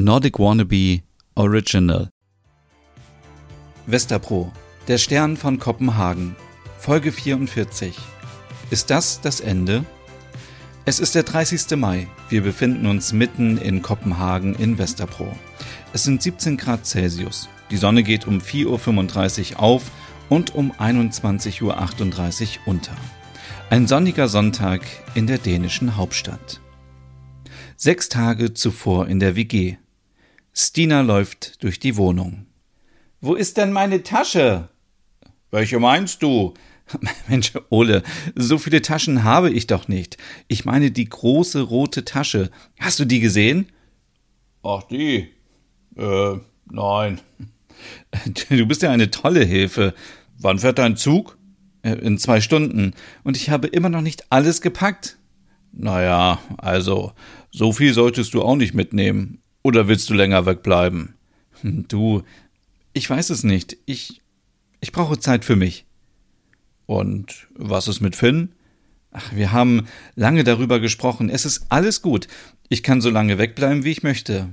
Nordic Wannabe Original. Westerpro, der Stern von Kopenhagen, Folge 44. Ist das das Ende? Es ist der 30. Mai. Wir befinden uns mitten in Kopenhagen in Westerpro. Es sind 17 Grad Celsius. Die Sonne geht um 4.35 Uhr auf und um 21.38 Uhr unter. Ein sonniger Sonntag in der dänischen Hauptstadt. Sechs Tage zuvor in der WG. Stina läuft durch die Wohnung. Wo ist denn meine Tasche? Welche meinst du? Mensch, Ole, so viele Taschen habe ich doch nicht. Ich meine die große rote Tasche. Hast du die gesehen? Ach, die? Äh, nein. Du bist ja eine tolle Hilfe. Wann fährt dein Zug? Äh, in zwei Stunden. Und ich habe immer noch nicht alles gepackt. Naja, also, so viel solltest du auch nicht mitnehmen. Oder willst du länger wegbleiben? Hm, du, ich weiß es nicht. Ich, ich brauche Zeit für mich. Und was ist mit Finn? Ach, wir haben lange darüber gesprochen. Es ist alles gut. Ich kann so lange wegbleiben, wie ich möchte.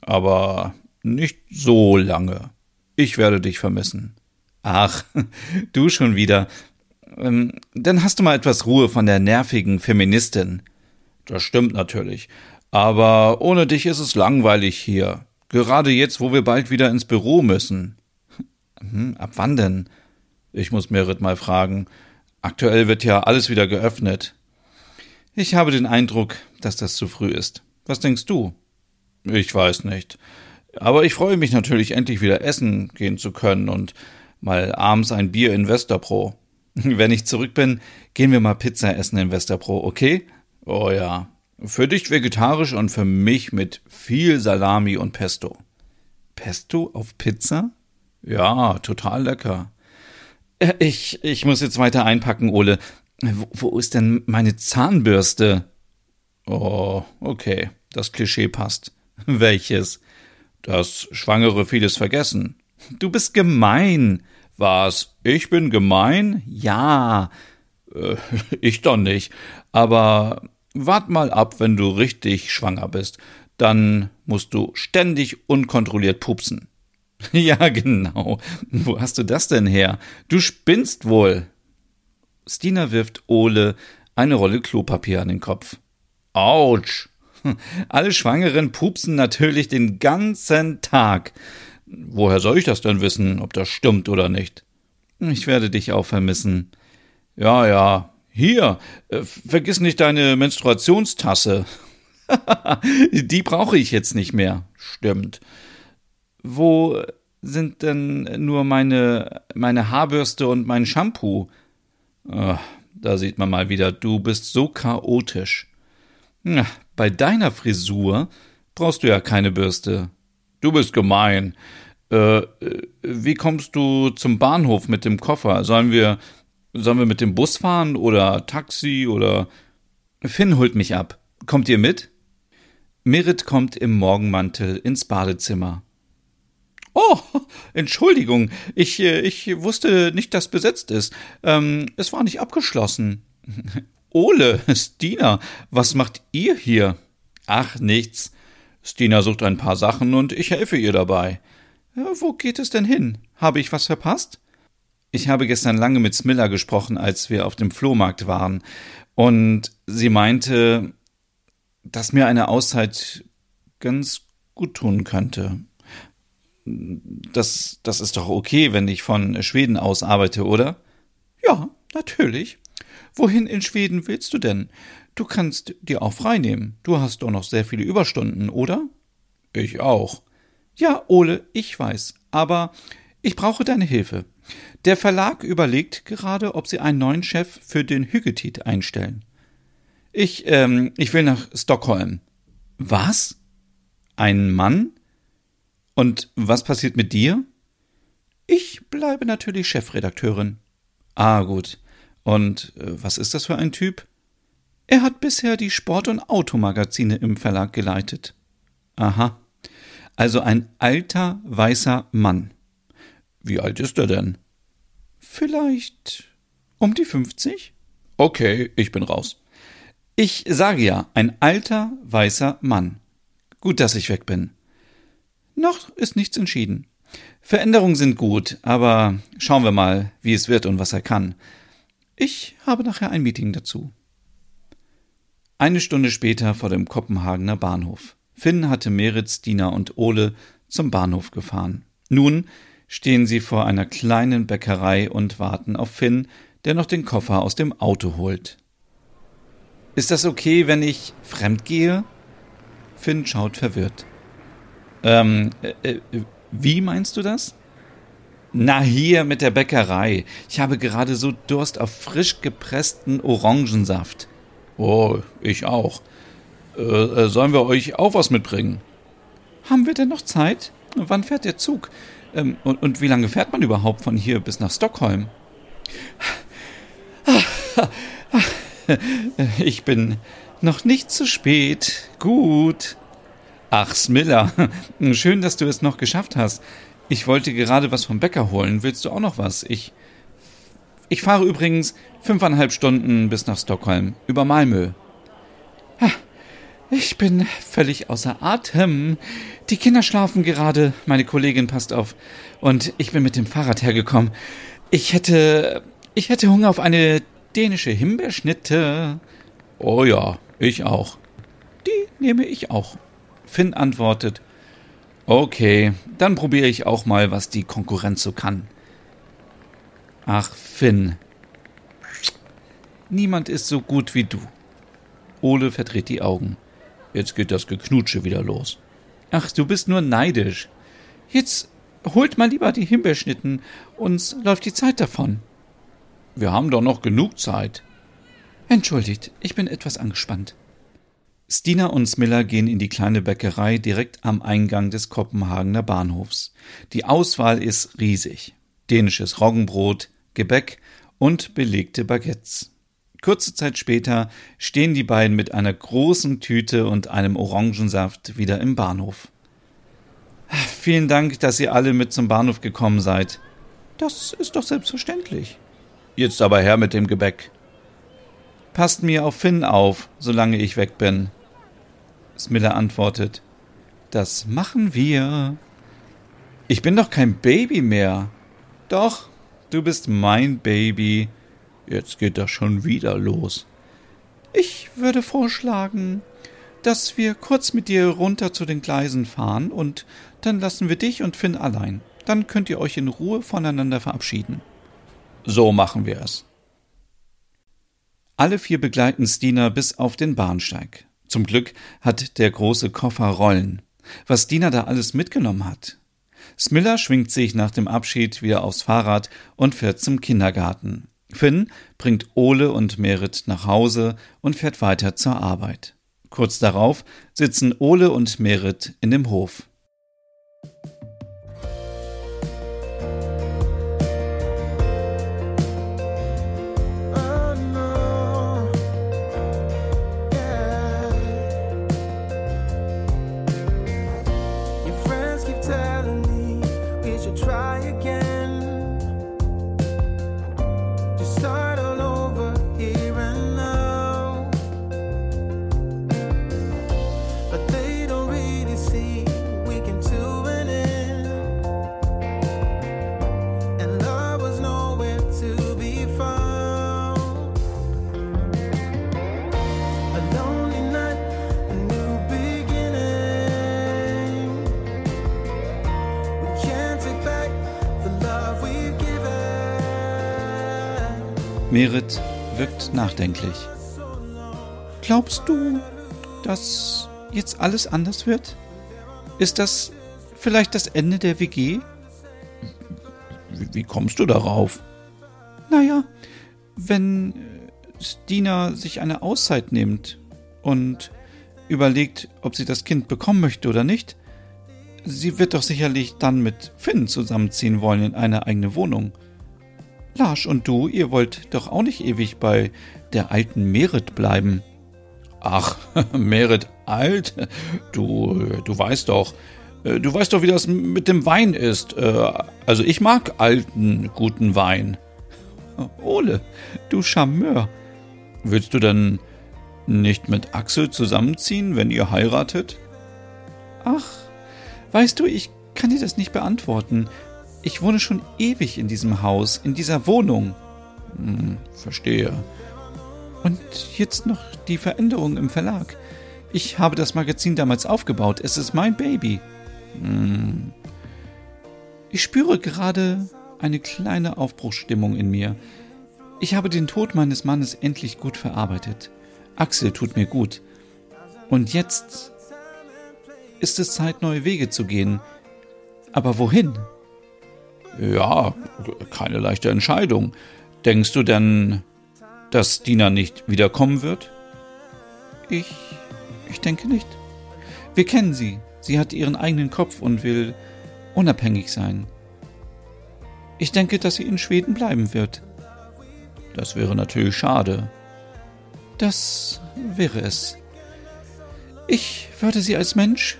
Aber nicht so lange. Ich werde dich vermissen. Ach, du schon wieder. Ähm, dann hast du mal etwas Ruhe von der nervigen Feministin. Das stimmt natürlich. Aber ohne dich ist es langweilig hier. Gerade jetzt, wo wir bald wieder ins Büro müssen. Hm, ab wann denn? Ich muss Merit mal fragen. Aktuell wird ja alles wieder geöffnet. Ich habe den Eindruck, dass das zu früh ist. Was denkst du? Ich weiß nicht. Aber ich freue mich natürlich, endlich wieder essen gehen zu können und mal abends ein Bier in Westerpro. Wenn ich zurück bin, gehen wir mal Pizza essen in Westerpro, okay? Oh ja. Für dich vegetarisch und für mich mit viel Salami und Pesto. Pesto auf Pizza? Ja, total lecker. Äh, ich, ich muss jetzt weiter einpacken, Ole. Wo, wo ist denn meine Zahnbürste? Oh, okay. Das Klischee passt. Welches? Das Schwangere vieles vergessen. Du bist gemein. Was? Ich bin gemein? Ja. Äh, ich doch nicht. Aber wart mal ab, wenn du richtig schwanger bist. Dann musst du ständig unkontrolliert pupsen. Ja, genau. Wo hast du das denn her? Du spinnst wohl. Stina wirft Ole eine Rolle Klopapier an den Kopf. Autsch. Alle Schwangeren pupsen natürlich den ganzen Tag. Woher soll ich das denn wissen, ob das stimmt oder nicht? Ich werde dich auch vermissen. Ja, ja. Hier, äh, vergiss nicht deine Menstruationstasse. Die brauche ich jetzt nicht mehr. Stimmt. Wo sind denn nur meine, meine Haarbürste und mein Shampoo? Ach, da sieht man mal wieder, du bist so chaotisch. Na, bei deiner Frisur brauchst du ja keine Bürste. Du bist gemein. Äh, wie kommst du zum Bahnhof mit dem Koffer? Sollen wir, sollen wir mit dem Bus fahren oder Taxi oder? Finn holt mich ab. Kommt ihr mit? Merit kommt im Morgenmantel ins Badezimmer. Oh, Entschuldigung, ich, äh, ich wusste nicht, dass besetzt ist. Ähm, es war nicht abgeschlossen. Ole, Stina, was macht ihr hier? Ach, nichts. Stina sucht ein paar Sachen und ich helfe ihr dabei. Wo geht es denn hin? Habe ich was verpasst? Ich habe gestern lange mit Smilla gesprochen, als wir auf dem Flohmarkt waren. Und sie meinte, dass mir eine Auszeit ganz gut tun könnte. Das, das ist doch okay, wenn ich von Schweden aus arbeite, oder? Ja, natürlich. Wohin in Schweden willst du denn? Du kannst dir auch frei nehmen. Du hast doch noch sehr viele Überstunden, oder? Ich auch. Ja, Ole, ich weiß, aber ich brauche deine Hilfe. Der Verlag überlegt gerade, ob sie einen neuen Chef für den Hüggetit einstellen. Ich, ähm, ich will nach Stockholm. Was? Ein Mann? Und was passiert mit dir? Ich bleibe natürlich Chefredakteurin. Ah, gut. Und äh, was ist das für ein Typ? Er hat bisher die Sport- und Automagazine im Verlag geleitet. Aha. Also ein alter, weißer Mann. Wie alt ist er denn? Vielleicht um die 50? Okay, ich bin raus. Ich sage ja, ein alter, weißer Mann. Gut, dass ich weg bin. Noch ist nichts entschieden. Veränderungen sind gut, aber schauen wir mal, wie es wird und was er kann. Ich habe nachher ein Meeting dazu. Eine Stunde später vor dem Kopenhagener Bahnhof. Finn hatte Meritz, Dina und Ole zum Bahnhof gefahren. Nun stehen sie vor einer kleinen Bäckerei und warten auf Finn, der noch den Koffer aus dem Auto holt. Ist das okay, wenn ich fremd gehe? Finn schaut verwirrt. Ähm, äh, äh, wie meinst du das? Na hier mit der Bäckerei. Ich habe gerade so Durst auf frisch gepressten Orangensaft. Oh, ich auch. Äh, äh, sollen wir euch auch was mitbringen? Haben wir denn noch Zeit? Wann fährt der Zug? Ähm, und, und wie lange fährt man überhaupt von hier bis nach Stockholm? Ich bin noch nicht zu spät. Gut. Ach, Smilla, schön, dass du es noch geschafft hast. Ich wollte gerade was vom Bäcker holen. Willst du auch noch was? Ich. Ich fahre übrigens fünfeinhalb Stunden bis nach Stockholm über Malmö. Ich bin völlig außer Atem. Die Kinder schlafen gerade, meine Kollegin passt auf. Und ich bin mit dem Fahrrad hergekommen. Ich hätte. Ich hätte Hunger auf eine dänische Himbeerschnitte. Oh ja, ich auch. Die nehme ich auch. Finn antwortet, okay, dann probiere ich auch mal, was die Konkurrenz so kann. Ach, Finn. Niemand ist so gut wie du. Ole verdreht die Augen. Jetzt geht das Geknutsche wieder los. Ach, du bist nur neidisch. Jetzt holt mal lieber die Himbeerschnitten, uns läuft die Zeit davon. Wir haben doch noch genug Zeit. Entschuldigt, ich bin etwas angespannt. Stina und Smiller gehen in die kleine Bäckerei direkt am Eingang des Kopenhagener Bahnhofs. Die Auswahl ist riesig. Dänisches Roggenbrot, Gebäck und belegte Baguettes. Kurze Zeit später stehen die beiden mit einer großen Tüte und einem Orangensaft wieder im Bahnhof. Vielen Dank, dass ihr alle mit zum Bahnhof gekommen seid. Das ist doch selbstverständlich. Jetzt aber her mit dem Gebäck. Passt mir auf Finn auf, solange ich weg bin. Smiller antwortet. Das machen wir. Ich bin doch kein Baby mehr. Doch, du bist mein Baby. Jetzt geht das schon wieder los. Ich würde vorschlagen, dass wir kurz mit dir runter zu den Gleisen fahren und dann lassen wir dich und Finn allein. Dann könnt ihr euch in Ruhe voneinander verabschieden. So machen wir es. Alle vier begleiten Stina bis auf den Bahnsteig. Zum Glück hat der große Koffer Rollen. Was Dina da alles mitgenommen hat. Smiller schwingt sich nach dem Abschied wieder aufs Fahrrad und fährt zum Kindergarten. Finn bringt Ole und Merit nach Hause und fährt weiter zur Arbeit. Kurz darauf sitzen Ole und Merit in dem Hof. Merit wirkt nachdenklich. Glaubst du, dass jetzt alles anders wird? Ist das vielleicht das Ende der WG? Wie, wie kommst du darauf? Naja, wenn Stina sich eine Auszeit nimmt und überlegt, ob sie das Kind bekommen möchte oder nicht, sie wird doch sicherlich dann mit Finn zusammenziehen wollen in eine eigene Wohnung. Lars und du, ihr wollt doch auch nicht ewig bei der alten Merit bleiben. Ach, Merit alt? Du, du weißt doch, äh, du weißt doch, wie das mit dem Wein ist. Äh, also ich mag alten, guten Wein. Ole, du Charmeur. Willst du denn nicht mit Axel zusammenziehen, wenn ihr heiratet? Ach, weißt du, ich kann dir das nicht beantworten. Ich wohne schon ewig in diesem Haus, in dieser Wohnung. Hm, verstehe. Und jetzt noch die Veränderung im Verlag. Ich habe das Magazin damals aufgebaut. Es ist mein Baby. Hm. Ich spüre gerade eine kleine Aufbruchsstimmung in mir. Ich habe den Tod meines Mannes endlich gut verarbeitet. Axel tut mir gut. Und jetzt ist es Zeit, neue Wege zu gehen. Aber wohin? Ja, keine leichte Entscheidung. Denkst du denn, dass Dina nicht wiederkommen wird? Ich. ich denke nicht. Wir kennen sie. Sie hat ihren eigenen Kopf und will unabhängig sein. Ich denke, dass sie in Schweden bleiben wird. Das wäre natürlich schade. Das wäre es. Ich würde sie als Mensch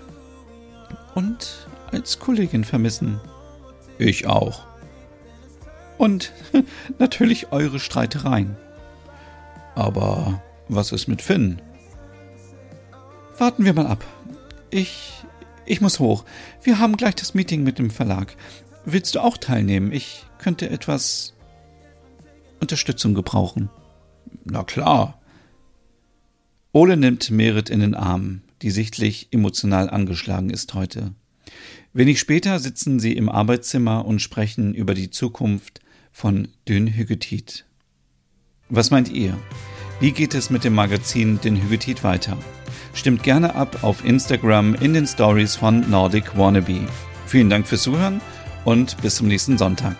und als Kollegin vermissen. Ich auch. Und natürlich eure Streitereien. Aber was ist mit Finn? Warten wir mal ab. Ich. Ich muss hoch. Wir haben gleich das Meeting mit dem Verlag. Willst du auch teilnehmen? Ich könnte etwas Unterstützung gebrauchen. Na klar. Ole nimmt Merit in den Arm, die sichtlich emotional angeschlagen ist heute. Wenig später sitzen sie im Arbeitszimmer und sprechen über die Zukunft von Dün Hygetit. Was meint ihr? Wie geht es mit dem Magazin Den Hygetit weiter? Stimmt gerne ab auf Instagram in den Stories von Nordic Wannabe. Vielen Dank fürs Zuhören und bis zum nächsten Sonntag.